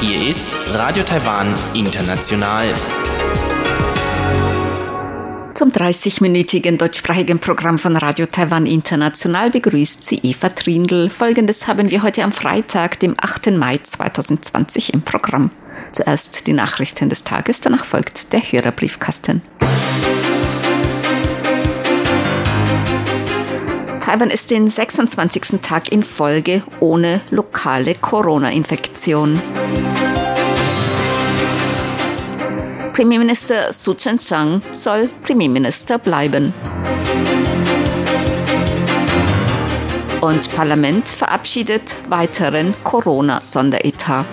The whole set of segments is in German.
Hier ist Radio Taiwan International. Zum 30-minütigen deutschsprachigen Programm von Radio Taiwan International begrüßt sie Eva Trindl. Folgendes haben wir heute am Freitag, dem 8. Mai 2020 im Programm. Zuerst die Nachrichten des Tages, danach folgt der Hörerbriefkasten. Taiwan ist den 26. Tag in Folge ohne lokale Corona-Infektion. Premierminister Su Chen-chang soll Premierminister bleiben. Und Parlament verabschiedet weiteren Corona-Sonderetat.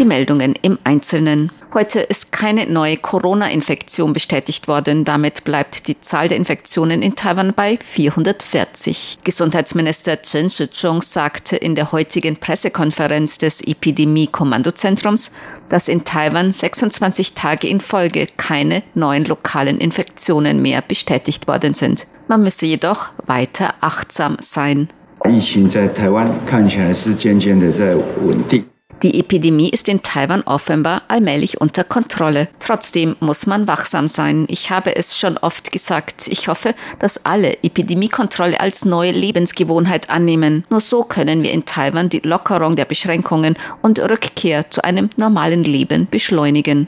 Die Meldungen im Einzelnen. Heute ist keine neue Corona-Infektion bestätigt worden. Damit bleibt die Zahl der Infektionen in Taiwan bei 440. Gesundheitsminister Chen Shih-chung sagte in der heutigen Pressekonferenz des Epidemie-Kommandozentrums, dass in Taiwan 26 Tage in Folge keine neuen lokalen Infektionen mehr bestätigt worden sind. Man müsse jedoch weiter achtsam sein. 疫情在台湾看起来是渐渐的在稳定。 Die Epidemie ist in Taiwan offenbar allmählich unter Kontrolle. Trotzdem muss man wachsam sein. Ich habe es schon oft gesagt. Ich hoffe, dass alle Epidemiekontrolle als neue Lebensgewohnheit annehmen. Nur so können wir in Taiwan die Lockerung der Beschränkungen und Rückkehr zu einem normalen Leben beschleunigen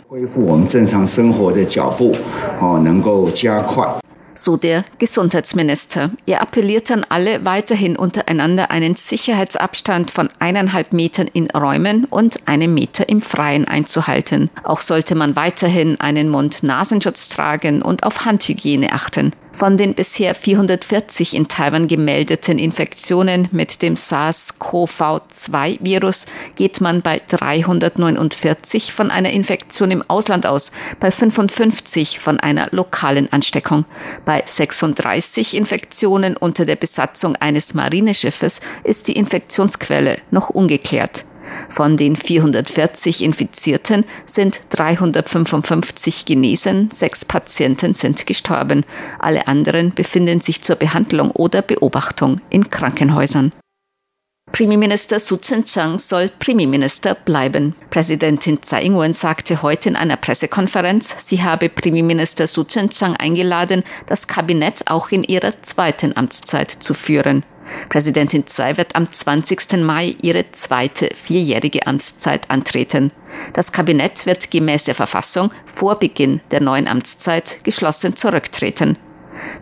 so der Gesundheitsminister. Er appelliert an alle, weiterhin untereinander einen Sicherheitsabstand von eineinhalb Metern in Räumen und einem Meter im Freien einzuhalten. Auch sollte man weiterhin einen Mund-Nasenschutz tragen und auf Handhygiene achten. Von den bisher 440 in Taiwan gemeldeten Infektionen mit dem SARS-CoV-2-Virus geht man bei 349 von einer Infektion im Ausland aus, bei 55 von einer lokalen Ansteckung. Bei 36 Infektionen unter der Besatzung eines Marineschiffes ist die Infektionsquelle noch ungeklärt. Von den 440 Infizierten sind 355 genesen, sechs Patienten sind gestorben. Alle anderen befinden sich zur Behandlung oder Beobachtung in Krankenhäusern. Premierminister Su Chen-chang soll Premierminister bleiben. Präsidentin Tsai Ing-wen sagte heute in einer Pressekonferenz, sie habe Premierminister Su Chen-chang eingeladen, das Kabinett auch in ihrer zweiten Amtszeit zu führen. Präsidentin Tsai wird am 20. Mai ihre zweite vierjährige Amtszeit antreten. Das Kabinett wird gemäß der Verfassung vor Beginn der neuen Amtszeit geschlossen zurücktreten.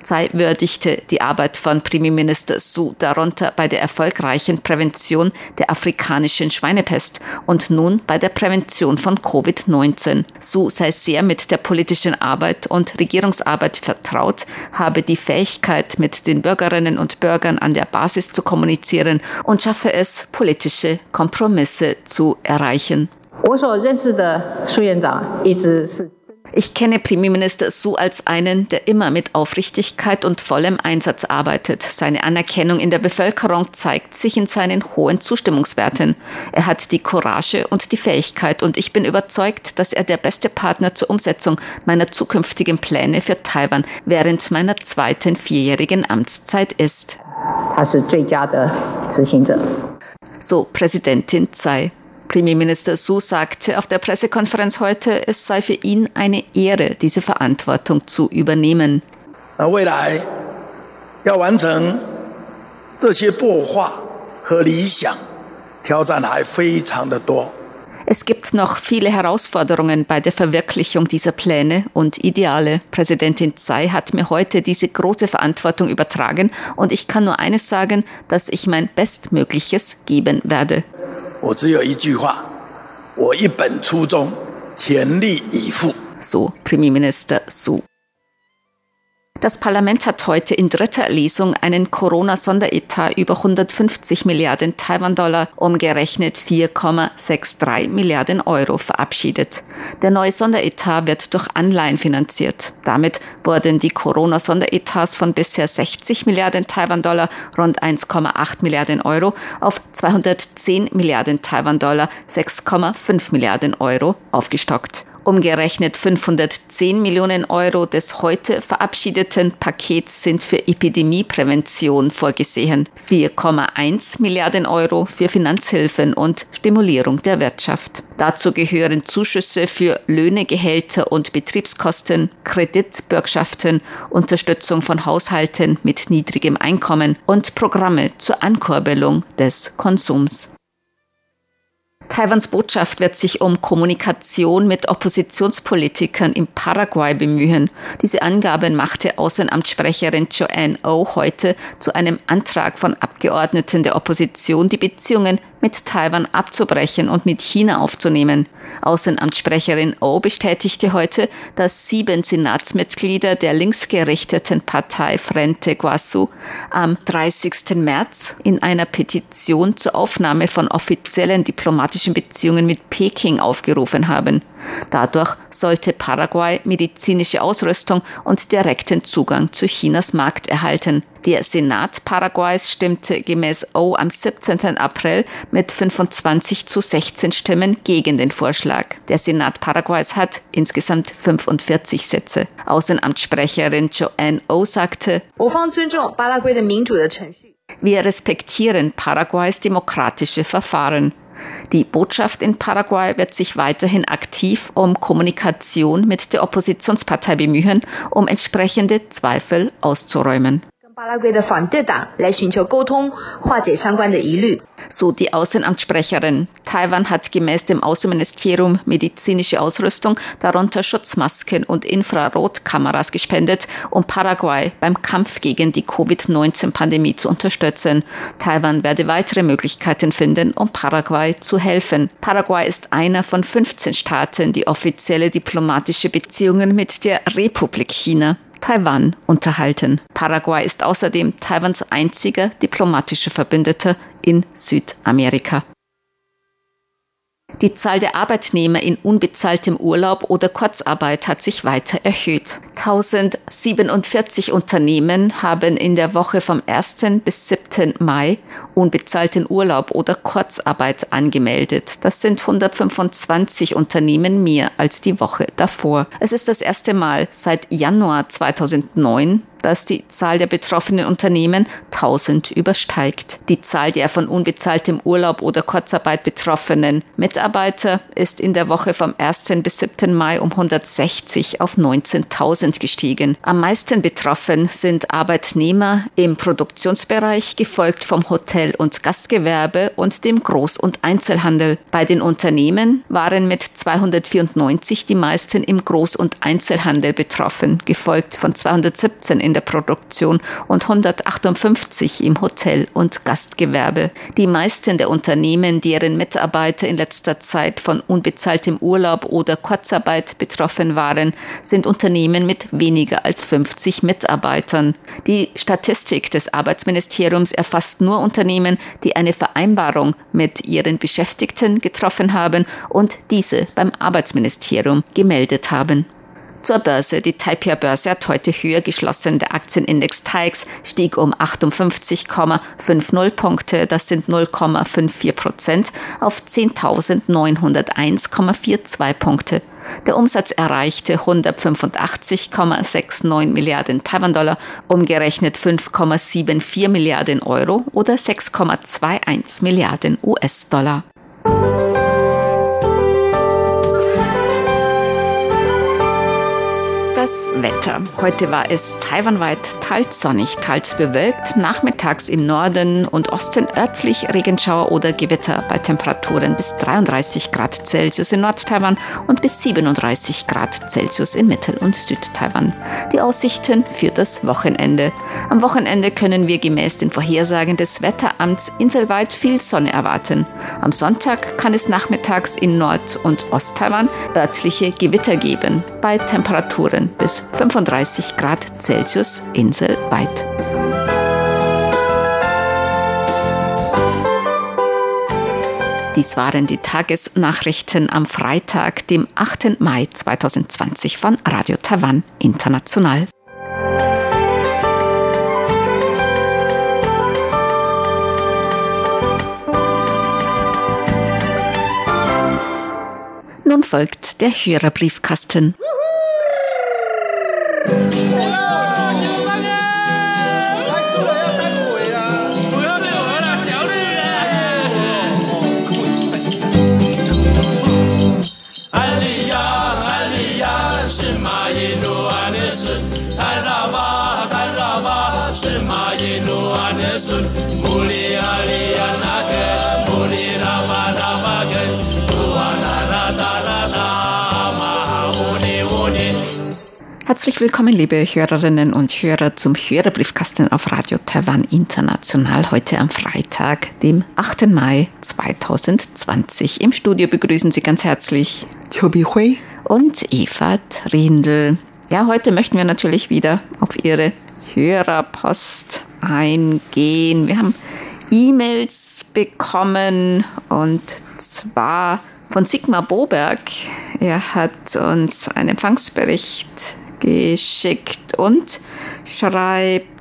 Tsai würdigte die Arbeit von Premierminister Su darunter bei der erfolgreichen Prävention der afrikanischen Schweinepest und nun bei der Prävention von Covid-19. Su sei sehr mit der politischen Arbeit und Regierungsarbeit vertraut, habe die Fähigkeit, mit den Bürgerinnen und Bürgern an der Basis zu kommunizieren und schaffe es, politische Kompromisse zu erreichen. 我所认识的苏院长一直是 Ich kenne Premierminister Su als einen, der immer mit Aufrichtigkeit und vollem Einsatz arbeitet. Seine Anerkennung in der Bevölkerung zeigt sich in seinen hohen Zustimmungswerten. Er hat die Courage und die Fähigkeit und ich bin überzeugt, dass er der beste Partner zur Umsetzung meiner zukünftigen Pläne für Taiwan während meiner zweiten vierjährigen Amtszeit ist. So Präsidentin Tsai. Premierminister Su sagte auf der Pressekonferenz heute, es sei für ihn eine Ehre, diese Verantwortung zu übernehmen. Es gibt noch viele Herausforderungen bei der Verwirklichung dieser Pläne und Ideale. Präsidentin Tsai hat mir heute diese große Verantwortung übertragen und ich kann nur eines sagen, dass ich mein Bestmögliches geben werde. 我只有一句话：我一本初衷，全力以赴。So Premierminister Su. Das Parlament hat heute in dritter Lesung einen Corona-Sonderetat über 150 Milliarden Taiwan-Dollar, umgerechnet 4,63 Milliarden Euro, verabschiedet. Der neue Sonderetat wird durch Anleihen finanziert. Damit wurden die Corona-Sonderetats von bisher 60 Milliarden Taiwan-Dollar, rund 1,8 Milliarden Euro, auf 210 Milliarden Taiwan-Dollar, 6,5 Milliarden Euro aufgestockt. Umgerechnet 510 Millionen Euro des heute verabschiedeten Pakets sind für Epidemieprävention vorgesehen, 4,1 Milliarden Euro für Finanzhilfen und Stimulierung der Wirtschaft. Dazu gehören Zuschüsse für Löhne, Gehälter und Betriebskosten, Kreditbürgschaften, Unterstützung von Haushalten mit niedrigem Einkommen und Programme zur Ankurbelung des Konsums. Taiwans Botschaft wird sich um Kommunikation mit Oppositionspolitikern in Paraguay bemühen. Diese Angaben machte Außenamtssprecherin Joanne O oh heute zu einem Antrag von Abgeordneten der Opposition, die Beziehungen mit Taiwan abzubrechen und mit China aufzunehmen. Außenamtssprecherin O bestätigte heute, dass sieben Senatsmitglieder der linksgerichteten Partei Frente Guasu am 30. März in einer Petition zur Aufnahme von offiziellen diplomatischen Beziehungen mit Peking aufgerufen haben. Dadurch sollte Paraguay medizinische Ausrüstung und direkten Zugang zu Chinas Markt erhalten. Der Senat Paraguays stimmte gemäß O am 17. April mit 25 zu 16 Stimmen gegen den Vorschlag. Der Senat Paraguays hat insgesamt 45 Sitze. Außenamtssprecherin Joanne O sagte, wir respektieren Paraguays demokratische Verfahren. Die Botschaft in Paraguay wird sich weiterhin aktiv um Kommunikation mit der Oppositionspartei bemühen, um entsprechende Zweifel auszuräumen. So die Außenamtssprecherin. Taiwan hat gemäß dem Außenministerium medizinische Ausrüstung, darunter Schutzmasken und Infrarotkameras gespendet, um Paraguay beim Kampf gegen die Covid-19-Pandemie zu unterstützen. Taiwan werde weitere Möglichkeiten finden, um Paraguay zu helfen. Paraguay ist einer von 15 Staaten, die offizielle diplomatische Beziehungen mit der Republik China Taiwan unterhalten. Paraguay ist außerdem Taiwans einziger diplomatischer Verbündeter in Südamerika. Die Zahl der Arbeitnehmer in unbezahltem Urlaub oder Kurzarbeit hat sich weiter erhöht. 1047 Unternehmen haben in der Woche vom 1. bis 7. Mai unbezahlten Urlaub oder Kurzarbeit angemeldet. Das sind 125 Unternehmen mehr als die Woche davor. Es ist das erste Mal seit Januar 2009, dass die Zahl der betroffenen Unternehmen 1000 übersteigt. Die Zahl der von unbezahltem Urlaub oder Kurzarbeit betroffenen Mitarbeiter ist in der Woche vom 1. bis 7. Mai um 160 auf 19.000 gestiegen. Am meisten betroffen sind Arbeitnehmer im Produktionsbereich, gefolgt vom Hotel- und Gastgewerbe und dem Groß- und Einzelhandel. Bei den Unternehmen waren mit 294 die meisten im Groß- und Einzelhandel betroffen, gefolgt von 217 in in der Produktion und 158 im Hotel- und Gastgewerbe. Die meisten der Unternehmen, deren Mitarbeiter in letzter Zeit von unbezahltem Urlaub oder Kurzarbeit betroffen waren, sind Unternehmen mit weniger als 50 Mitarbeitern. Die Statistik des Arbeitsministeriums erfasst nur Unternehmen, die eine Vereinbarung mit ihren Beschäftigten getroffen haben und diese beim Arbeitsministerium gemeldet haben. Zur Börse. Die Taipei-Börse hat heute höher geschlossen. Der Aktienindex TAIX stieg um 58,50 Punkte, das sind 0,54 Prozent, auf 10.901,42 Punkte. Der Umsatz erreichte 185,69 Milliarden Taiwan-Dollar, umgerechnet 5,74 Milliarden Euro oder 6,21 Milliarden US-Dollar. Bembe. Wetter. Heute war es taiwanweit teils sonnig, teils bewölkt. Nachmittags im Norden und Osten örtlich Regenschauer oder Gewitter bei Temperaturen bis 33 Grad Celsius in Nord-Taiwan und bis 37 Grad Celsius in Mittel- und Süd-Taiwan. Die Aussichten für das Wochenende. Am Wochenende können wir gemäß den Vorhersagen des Wetteramts inselweit viel Sonne erwarten. Am Sonntag kann es nachmittags in Nord- und Ost-Taiwan örtliche Gewitter geben bei Temperaturen bis 35 Grad Celsius inselweit. Dies waren die Tagesnachrichten am Freitag, dem 8. Mai 2020 von Radio Taiwan International. nun folgt der Hörerbriefkasten. 不要了，怎了办呢？是嘛一路安顺？达拉，里阿里呀。Herzlich willkommen, liebe Hörerinnen und Hörer, zum Hörerbriefkasten auf Radio Taiwan International. Heute am Freitag, dem 8. Mai 2020. Im Studio begrüßen Sie ganz herzlich Chobi Hui und Eva Trindl. Ja, heute möchten wir natürlich wieder auf Ihre Hörerpost eingehen. Wir haben E-Mails bekommen und zwar von Sigmar Boberg. Er hat uns einen Empfangsbericht geschickt und schreibt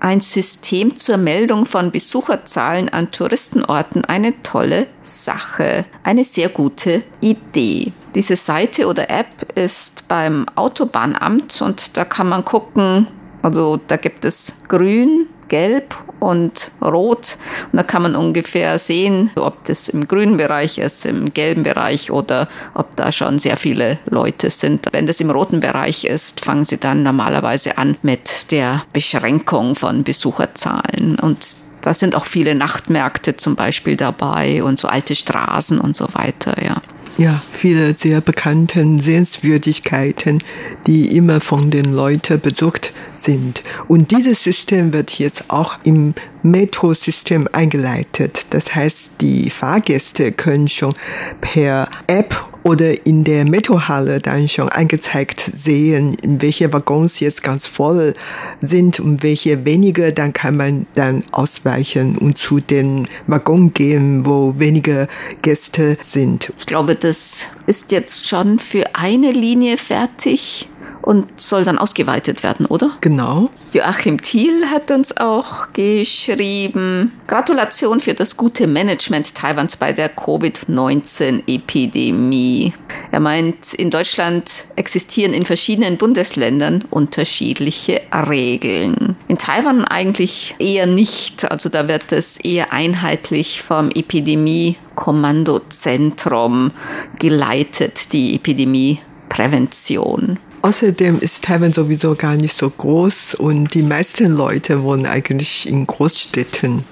ein System zur Meldung von Besucherzahlen an Touristenorten eine tolle Sache, eine sehr gute Idee. Diese Seite oder App ist beim Autobahnamt und da kann man gucken, also da gibt es grün, gelb und rot. Und da kann man ungefähr sehen, ob das im grünen Bereich ist, im gelben Bereich oder ob da schon sehr viele Leute sind. Wenn das im roten Bereich ist, fangen sie dann normalerweise an mit der Beschränkung von Besucherzahlen. Und da sind auch viele Nachtmärkte zum Beispiel dabei und so alte Straßen und so weiter, ja. Ja, viele sehr bekannte Sehenswürdigkeiten, die immer von den Leuten besucht sind. Und dieses System wird jetzt auch im Metro-System eingeleitet. Das heißt, die Fahrgäste können schon per App oder in der Metrohalle dann schon angezeigt sehen, in welche Waggons jetzt ganz voll sind und welche weniger, dann kann man dann ausweichen und zu den Waggons gehen, wo weniger Gäste sind. Ich glaube, das ist jetzt schon für eine Linie fertig und soll dann ausgeweitet werden, oder? Genau. Joachim Thiel hat uns auch geschrieben, Gratulation für das gute Management Taiwans bei der Covid-19-Epidemie. Er meint, in Deutschland existieren in verschiedenen Bundesländern unterschiedliche Regeln. In Taiwan eigentlich eher nicht. Also da wird es eher einheitlich vom Epidemie-Kommandozentrum geleitet, die Epidemieprävention. Außerdem ist Taiwan sowieso gar nicht so groß und die meisten Leute wohnen eigentlich in Großstädten.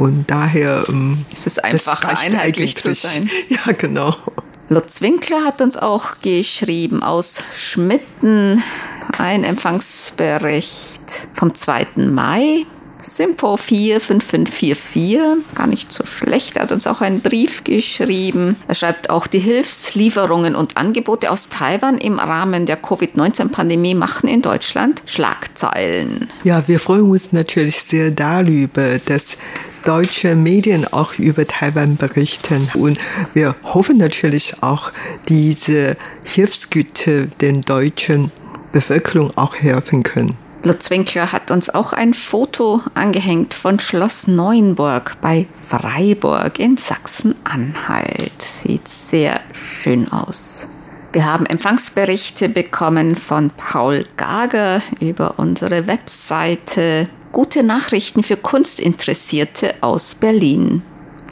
Und daher ähm, ist es einfacher, einheitlich zu sein. Ja, genau. Lutz Winkler hat uns auch geschrieben aus Schmitten ein Empfangsbericht vom 2. Mai. Simpo 45544, gar nicht so schlecht, er hat uns auch einen Brief geschrieben. Er schreibt auch, die Hilfslieferungen und Angebote aus Taiwan im Rahmen der Covid-19-Pandemie machen in Deutschland Schlagzeilen. Ja, wir freuen uns natürlich sehr darüber, dass deutsche Medien auch über Taiwan berichten. Und wir hoffen natürlich auch, diese Hilfsgüter den deutschen Bevölkerung auch helfen können. Lutz Winkler hat uns auch ein Foto angehängt von Schloss Neuenburg bei Freiburg in Sachsen-Anhalt. Sieht sehr schön aus. Wir haben Empfangsberichte bekommen von Paul Gager über unsere Webseite. Gute Nachrichten für Kunstinteressierte aus Berlin.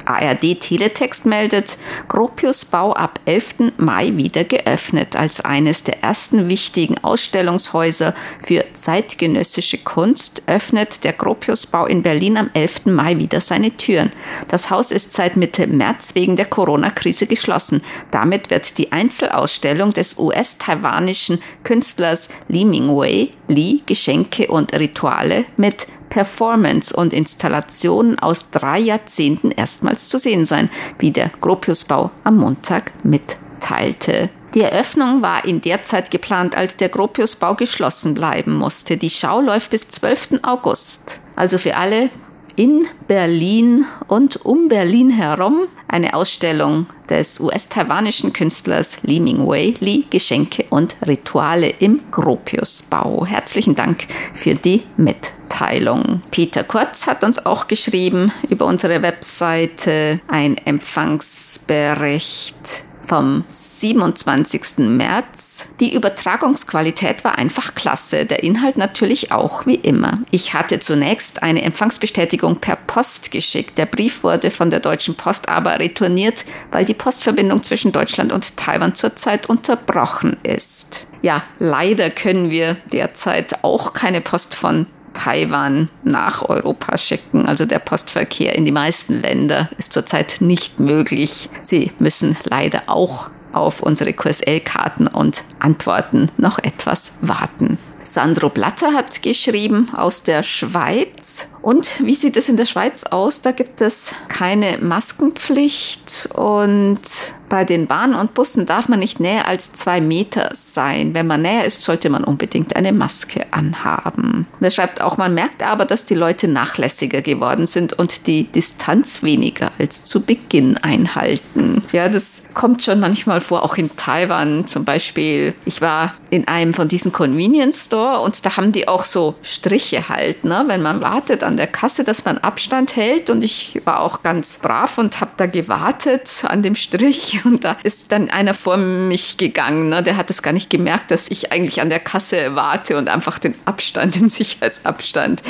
ARD Teletext meldet, Gropius Bau ab 11. Mai wieder geöffnet als eines der ersten wichtigen Ausstellungshäuser für zeitgenössische Kunst öffnet der Gropius Bau in Berlin am 11. Mai wieder seine Türen. Das Haus ist seit Mitte März wegen der Corona-Krise geschlossen. Damit wird die Einzelausstellung des US-taiwanischen Künstlers Li Mingwei, Li Geschenke und Rituale mit Performance und Installationen aus drei Jahrzehnten erstmals zu sehen sein, wie der Gropiusbau am Montag mitteilte. Die Eröffnung war in der Zeit geplant, als der Gropiusbau geschlossen bleiben musste. Die Schau läuft bis 12. August. Also für alle in Berlin und um Berlin herum eine Ausstellung des US-taiwanischen Künstlers Li Mingwei, Li Geschenke und Rituale im Gropiusbau. Herzlichen Dank für die Mitteilung. Peter Kurz hat uns auch geschrieben über unsere Webseite ein Empfangsbericht vom 27. März. Die Übertragungsqualität war einfach klasse, der Inhalt natürlich auch wie immer. Ich hatte zunächst eine Empfangsbestätigung per Post geschickt. Der Brief wurde von der Deutschen Post aber retourniert, weil die Postverbindung zwischen Deutschland und Taiwan zurzeit unterbrochen ist. Ja, leider können wir derzeit auch keine Post von Taiwan nach Europa schicken. Also der Postverkehr in die meisten Länder ist zurzeit nicht möglich. Sie müssen leider auch auf unsere QSL-Karten und Antworten noch etwas warten. Sandro Blatter hat geschrieben aus der Schweiz. Und wie sieht es in der Schweiz aus? Da gibt es keine Maskenpflicht und bei den Bahnen und Bussen darf man nicht näher als zwei Meter sein. Wenn man näher ist, sollte man unbedingt eine Maske anhaben. Und er schreibt auch, man merkt aber, dass die Leute nachlässiger geworden sind und die Distanz weniger als zu Beginn einhalten. Ja, das kommt schon manchmal vor, auch in Taiwan zum Beispiel. Ich war in einem von diesen Convenience Store und da haben die auch so Striche halt, ne? wenn man wartet an der Kasse, dass man Abstand hält und ich war auch ganz brav und habe da gewartet an dem Strich und da ist dann einer vor mich gegangen, ne? der hat es gar nicht gemerkt, dass ich eigentlich an der Kasse warte und einfach den Abstand, den Sicherheitsabstand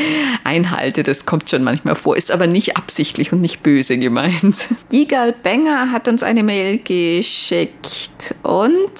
einhalte. Das kommt schon manchmal vor, ist aber nicht absichtlich und nicht böse gemeint. Gigal Benger hat uns eine Mail geschickt und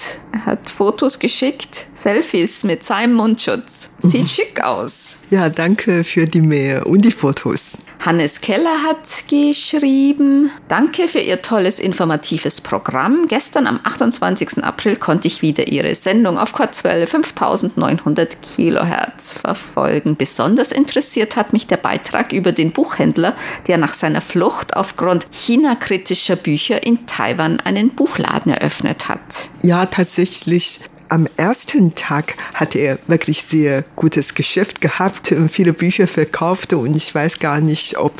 hat Fotos geschickt, Selfies mit seinem Mundschutz. Sieht schick aus. Ja, danke für die Mail und die Fotos. Hannes Keller hat geschrieben, danke für Ihr tolles informatives Programm. Gestern am 28. April konnte ich wieder Ihre Sendung auf Kurzwelle 5900 Kilohertz verfolgen. Besonders interessiert hat mich der Beitrag über den Buchhändler, der nach seiner Flucht aufgrund China-kritischer Bücher in Taiwan einen Buchladen eröffnet hat. Ja, tatsächlich am ersten Tag hat er wirklich sehr gutes Geschäft gehabt und viele Bücher verkauft und ich weiß gar nicht, ob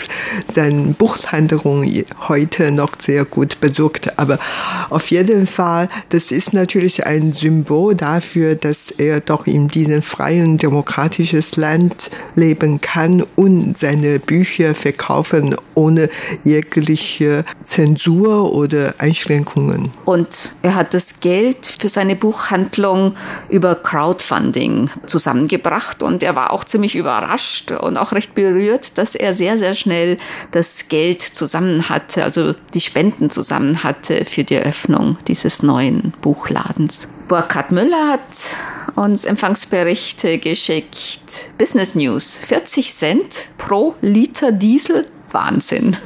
seine Buchhandlung heute noch sehr gut besucht. Aber auf jeden Fall, das ist natürlich ein Symbol dafür, dass er doch in diesem freien, demokratischen Land leben kann und seine Bücher verkaufen ohne jegliche Zensur oder Einschränkungen. Und er hat das Geld für seine Buchhandlung Entwicklung über Crowdfunding zusammengebracht und er war auch ziemlich überrascht und auch recht berührt, dass er sehr, sehr schnell das Geld zusammen hatte, also die Spenden zusammen hatte für die Eröffnung dieses neuen Buchladens. Burkhard Müller hat uns Empfangsberichte geschickt. Business News, 40 Cent pro Liter Diesel, Wahnsinn.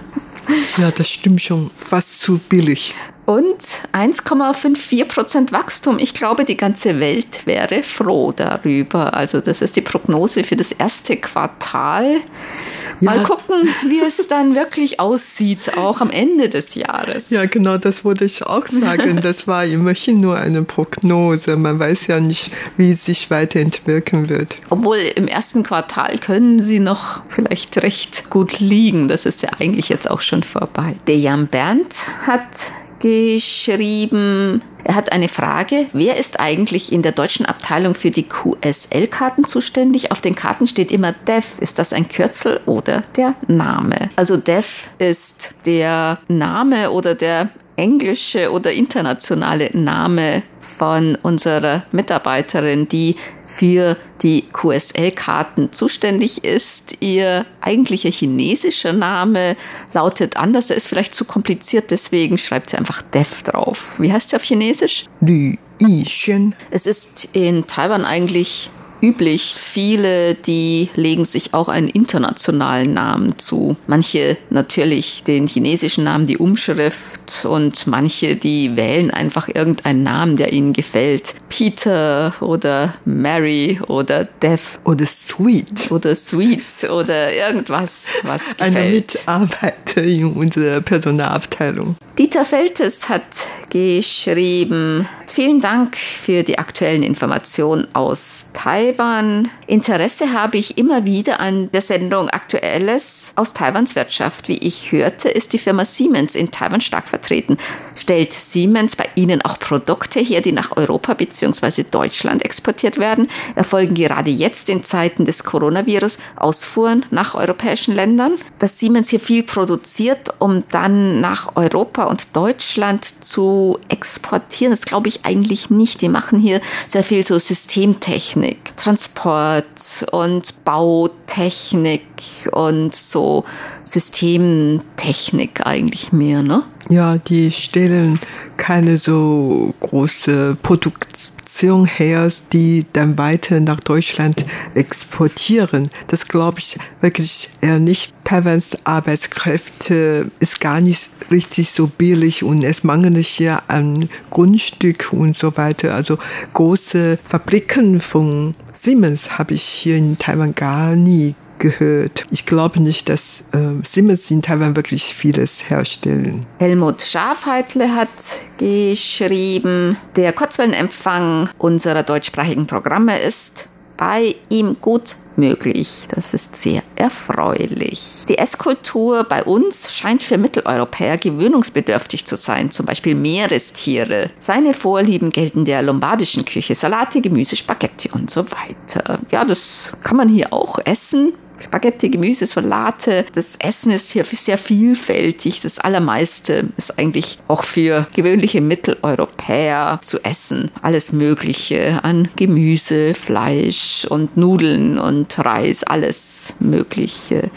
Ja, das stimmt schon. Fast zu billig und 1,54 Prozent Wachstum. Ich glaube, die ganze Welt wäre froh darüber. Also das ist die Prognose für das erste Quartal. Mal ja. gucken, wie es dann wirklich aussieht, auch am Ende des Jahres. Ja, genau, das wollte ich auch sagen. Das war immerhin nur eine Prognose. Man weiß ja nicht, wie es sich weiterentwickeln wird. Obwohl im ersten Quartal können sie noch vielleicht recht gut liegen. Das ist ja eigentlich jetzt auch schon vorbei. Der Jan Berndt hat geschrieben, er hat eine Frage. Wer ist eigentlich in der deutschen Abteilung für die QSL-Karten zuständig? Auf den Karten steht immer DEF. Ist das ein Kürzel oder der Name? Also DEF ist der Name oder der englische oder internationale Name von unserer Mitarbeiterin, die für die QSL-Karten zuständig ist. Ihr eigentlicher chinesischer Name lautet anders, der ist vielleicht zu kompliziert, deswegen schreibt sie einfach Dev drauf. Wie heißt sie auf Chinesisch? Lü Yixuan. Es ist in Taiwan eigentlich üblich. Viele, die legen sich auch einen internationalen Namen zu. Manche natürlich den chinesischen Namen, die Umschrift und manche, die wählen einfach irgendeinen Namen, der ihnen gefällt. Peter oder Mary oder Dev. Oder Sweet. Oder Sweet oder irgendwas, was gefällt. Eine Mitarbeiter in unserer Personalabteilung. Dieter Feltes hat geschrieben, vielen Dank für die aktuellen Informationen aus Thailand. Taiwan Interesse habe ich immer wieder an der Sendung Aktuelles aus Taiwans Wirtschaft. Wie ich hörte, ist die Firma Siemens in Taiwan stark vertreten. Stellt Siemens bei Ihnen auch Produkte her, die nach Europa bzw. Deutschland exportiert werden? Erfolgen gerade jetzt in Zeiten des Coronavirus Ausfuhren nach europäischen Ländern? Dass Siemens hier viel produziert, um dann nach Europa und Deutschland zu exportieren, das glaube ich eigentlich nicht. Die machen hier sehr viel so Systemtechnik, Transport und Bautechnik und so Systemtechnik eigentlich mehr, ne? Ja, die stellen keine so große Produktion her, die dann weiter nach Deutschland exportieren. Das glaube ich wirklich eher nicht. Taiwans Arbeitskräfte ist gar nicht richtig so billig und es mangelt hier an Grundstück und so weiter. Also große Fabriken von Siemens habe ich hier in Taiwan gar nie gehört. Ich glaube nicht, dass äh, Siemens in Taiwan wirklich vieles herstellen. Helmut Schafheitle hat geschrieben, der Kurzwellenempfang unserer deutschsprachigen Programme ist bei ihm gut möglich. Das ist sehr erfreulich. Die Esskultur bei uns scheint für Mitteleuropäer gewöhnungsbedürftig zu sein, zum Beispiel Meerestiere. Seine Vorlieben gelten der lombardischen Küche, Salate, Gemüse, Spaghetti und so weiter. Ja, das kann man hier auch essen. Spaghetti, Gemüse, Salate. Das Essen ist hier sehr vielfältig. Das Allermeiste ist eigentlich auch für gewöhnliche Mitteleuropäer zu essen. Alles Mögliche an Gemüse, Fleisch und Nudeln und Reis, alles Mögliche.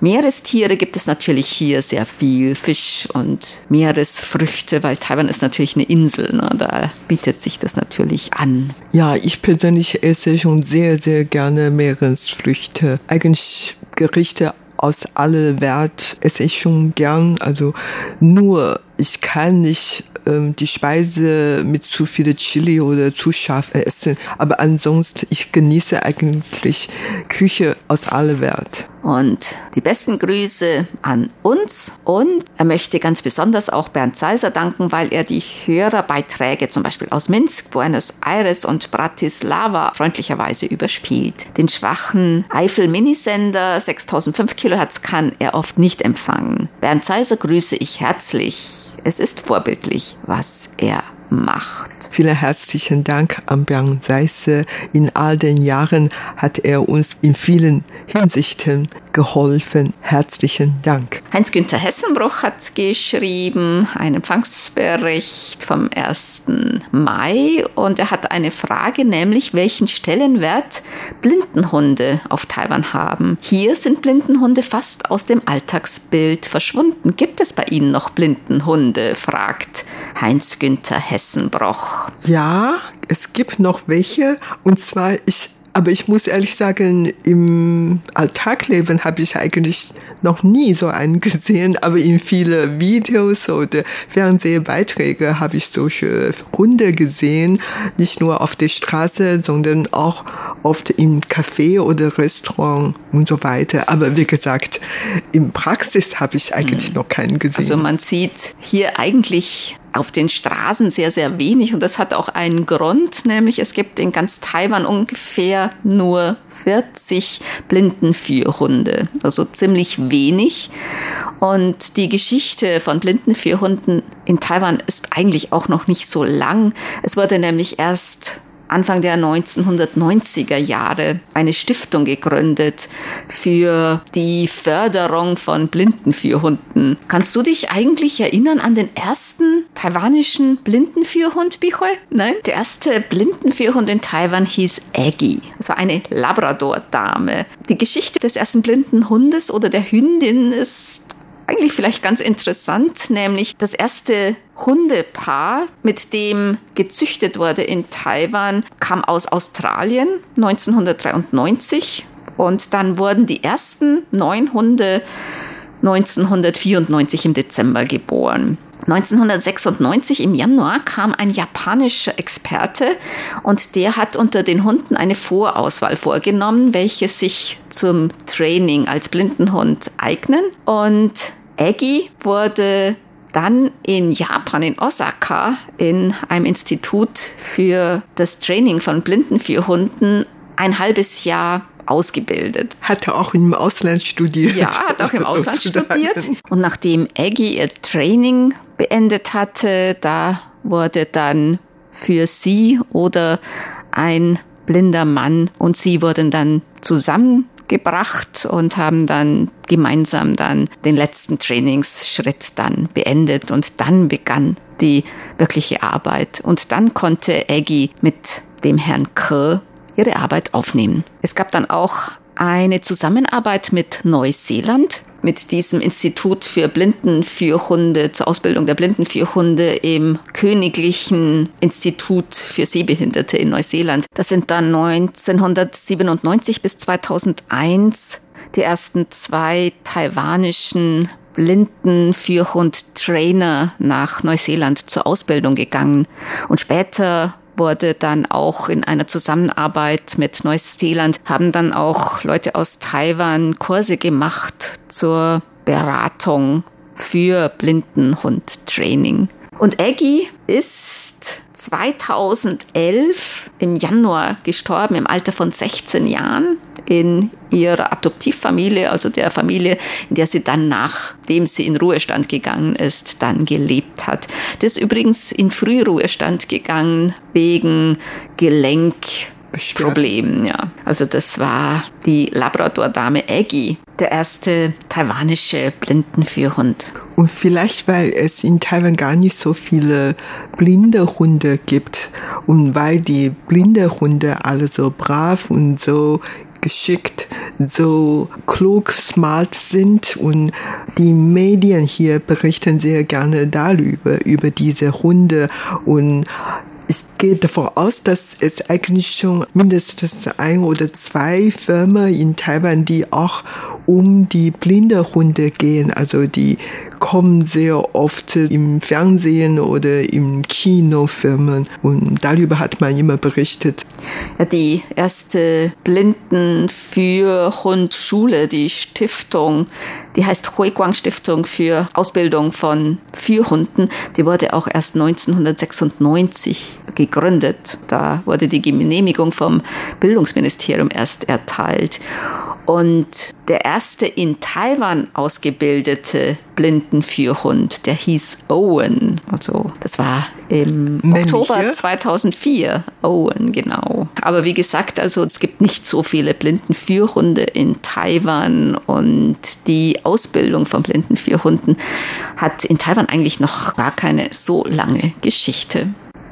Meerestiere gibt es natürlich hier sehr viel. Fisch und Meeresfrüchte, weil Taiwan ist natürlich eine Insel. Ne? Da bietet sich das natürlich an. Ja, ich persönlich esse schon sehr, sehr gerne Meeresfrüchte. Eigentlich Gerichte aus aller Welt esse ich schon gern. Also nur ich kann nicht ähm, die Speise mit zu viel Chili oder zu scharf essen. Aber ansonsten, ich genieße eigentlich Küche aus aller Welt. Und die besten Grüße an uns. Und er möchte ganz besonders auch Bernd Seiser danken, weil er die Hörerbeiträge zum Beispiel aus Minsk, Buenos Aires und Bratislava freundlicherweise überspielt. Den schwachen Eifel-Minisender 6005 Kilohertz kann er oft nicht empfangen. Bernd Seiser grüße ich herzlich. Es ist vorbildlich, was er macht. Vielen herzlichen Dank an Bernd Seisse. In all den Jahren hat er uns in vielen Hinsichten geholfen. Herzlichen Dank. Heinz-Günther Hessenbruch hat geschrieben, einen Empfangsbericht vom 1. Mai und er hat eine Frage, nämlich welchen Stellenwert Blindenhunde auf Taiwan haben. Hier sind Blindenhunde fast aus dem Alltagsbild verschwunden. Gibt es bei Ihnen noch Blindenhunde? fragt Heinz-Günther Hessenbroch. Ja, es gibt noch welche. Und zwar, ich aber ich muss ehrlich sagen, im Alltagleben habe ich eigentlich noch nie so einen gesehen, aber in vielen Videos oder Fernsehbeiträge habe ich solche Hunde gesehen, nicht nur auf der Straße, sondern auch oft im Café oder Restaurant und so weiter. Aber wie gesagt, in Praxis habe ich eigentlich hm. noch keinen gesehen. Also man sieht hier eigentlich auf den Straßen sehr, sehr wenig. Und das hat auch einen Grund, nämlich es gibt in ganz Taiwan ungefähr nur 40 Blindenführhunde, also ziemlich wenig. Und die Geschichte von Blindenführhunden in Taiwan ist eigentlich auch noch nicht so lang. Es wurde nämlich erst Anfang der 1990er Jahre eine Stiftung gegründet für die Förderung von Blindenführhunden. Kannst du dich eigentlich erinnern an den ersten taiwanischen Blindenführhund, Bichol? Nein? Der erste Blindenführhund in Taiwan hieß Aggie. Es war eine Labrador-Dame. Die Geschichte des ersten blinden Hundes oder der Hündin ist eigentlich vielleicht ganz interessant, nämlich das erste Hundepaar, mit dem gezüchtet wurde in Taiwan, kam aus Australien 1993 und dann wurden die ersten neun Hunde 1994 im Dezember geboren. 1996 im Januar kam ein japanischer Experte und der hat unter den Hunden eine Vorauswahl vorgenommen, welche sich zum Training als Blindenhund eignen. Und Aggie wurde dann in Japan, in Osaka, in einem Institut für das Training von Blindenführhunden ein halbes Jahr ausgebildet. Hat er auch im Ausland studiert. Ja, hat auch im Ausland studiert. Und nachdem Aggie ihr Training beendet hatte, da wurde dann für sie oder ein blinder Mann und sie wurden dann zusammengebracht und haben dann gemeinsam dann den letzten Trainingsschritt dann beendet und dann begann die wirkliche Arbeit und dann konnte Aggie mit dem Herrn Kerr ihre Arbeit aufnehmen. Es gab dann auch eine Zusammenarbeit mit Neuseeland, mit diesem Institut für Blindenführhunde zur Ausbildung der Blindenführhunde im Königlichen Institut für Sehbehinderte in Neuseeland. Das sind dann 1997 bis 2001 die ersten zwei taiwanischen Blindenführhund-Trainer nach Neuseeland zur Ausbildung gegangen. Und später wurde dann auch in einer Zusammenarbeit mit Neuseeland, haben dann auch Leute aus Taiwan Kurse gemacht zur Beratung für Blindenhundtraining. Und Aggie ist 2011 im Januar gestorben, im Alter von 16 Jahren in ihrer Adoptivfamilie, also der Familie, in der sie dann, nachdem sie in Ruhestand gegangen ist, dann gelebt hat. Das ist übrigens in Frühruhestand gegangen wegen Gelenk. Problemen, ja. Also das war die Labrador-Dame Aggie, der erste taiwanische Blindenführhund. Und vielleicht, weil es in Taiwan gar nicht so viele blinde Hunde gibt und weil die blinde Hunde alle so brav und so geschickt, so klug, smart sind und die Medien hier berichten sehr gerne darüber, über diese Hunde und ich gehe davon aus, dass es eigentlich schon mindestens ein oder zwei Firmen in Taiwan, die auch um die blinde Hunde gehen. Also die kommen sehr oft im Fernsehen oder im Kinofilmen und darüber hat man immer berichtet. Die erste Blinden für Hund Schule, die Stiftung, die heißt Huiguang Stiftung für Ausbildung von Führhunden, die wurde auch erst 1996 gegründet. Da wurde die Genehmigung vom Bildungsministerium erst erteilt. Und der erste in Taiwan ausgebildete Blindenführhund, der hieß Owen. Also das war im Männliche? Oktober 2004. Owen, genau. Aber wie gesagt, also es gibt nicht so viele Blindenführhunde in Taiwan und die Ausbildung von Blindenführhunden hat in Taiwan eigentlich noch gar keine so lange Geschichte.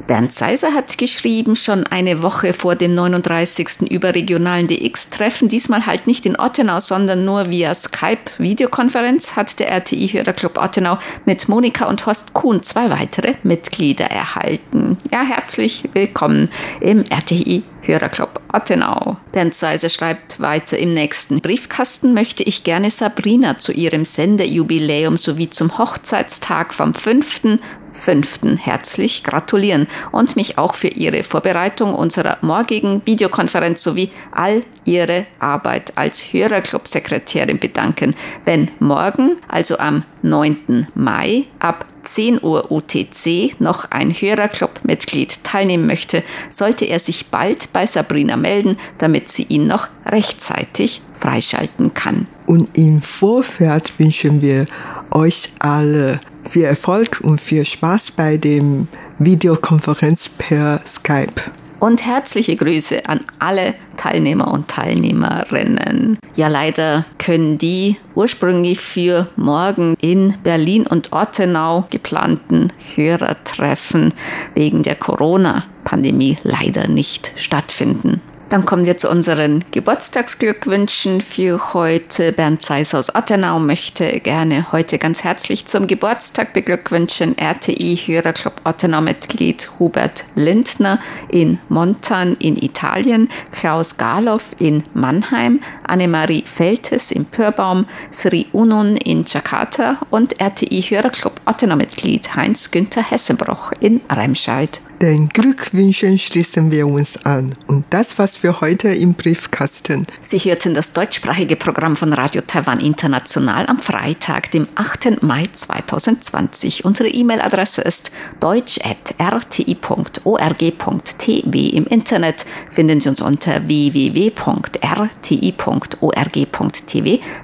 Bernd Seiser hat geschrieben, schon eine Woche vor dem 39. überregionalen DX-Treffen, diesmal halt nicht in Ottenau, sondern nur via Skype-Videokonferenz, hat der RTI-Hörerclub Ottenau mit Monika und Horst Kuhn zwei weitere Mitglieder erhalten. Ja, herzlich willkommen im RTI Hörerclub Ottenau. Bernd Seiser schreibt weiter, im nächsten Briefkasten möchte ich gerne Sabrina zu ihrem Sendejubiläum sowie zum Hochzeitstag vom 5. Fünften herzlich gratulieren und mich auch für Ihre Vorbereitung unserer morgigen Videokonferenz sowie all Ihre Arbeit als Hörerclub-Sekretärin bedanken. Wenn morgen, also am 9. Mai ab 10 Uhr UTC noch ein Hörerclub-Mitglied teilnehmen möchte, sollte er sich bald bei Sabrina melden, damit sie ihn noch rechtzeitig freischalten kann. Und im Vorfeld wünschen wir euch alle viel Erfolg und viel Spaß bei dem Videokonferenz per Skype. Und herzliche Grüße an alle Teilnehmer und Teilnehmerinnen. Ja, leider können die ursprünglich für morgen in Berlin und Ortenau geplanten Hörertreffen wegen der Corona-Pandemie leider nicht stattfinden. Dann kommen wir zu unseren Geburtstagsglückwünschen für heute. Bernd Zeiss aus Ottenau möchte gerne heute ganz herzlich zum Geburtstag beglückwünschen. RTI Hörerclub Ottenau-Mitglied Hubert Lindner in Montan in Italien, Klaus Galow in Mannheim, Annemarie Feltes in Pörbaum, Sri Unun in Jakarta und RTI Hörerclub Ottenau-Mitglied Heinz Günther Hessenbroch in Remscheid. Den Glückwünschen schließen wir uns an. Und das war's für heute im Briefkasten. Sie hörten das deutschsprachige Programm von Radio Taiwan International am Freitag, dem 8. Mai 2020. Unsere E-Mail-Adresse ist deutsch.rti.org.tv. Im Internet finden Sie uns unter www.rti.org.tv,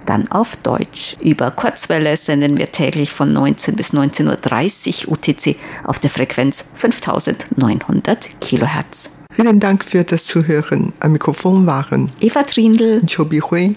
dann auf Deutsch. Über Kurzwelle senden wir täglich von 19 bis 19.30 Uhr UTC auf der Frequenz 1900 Kilohertz. Vielen Dank für das Zuhören. Am Mikrofon waren Eva Trindl und Chobi Hui.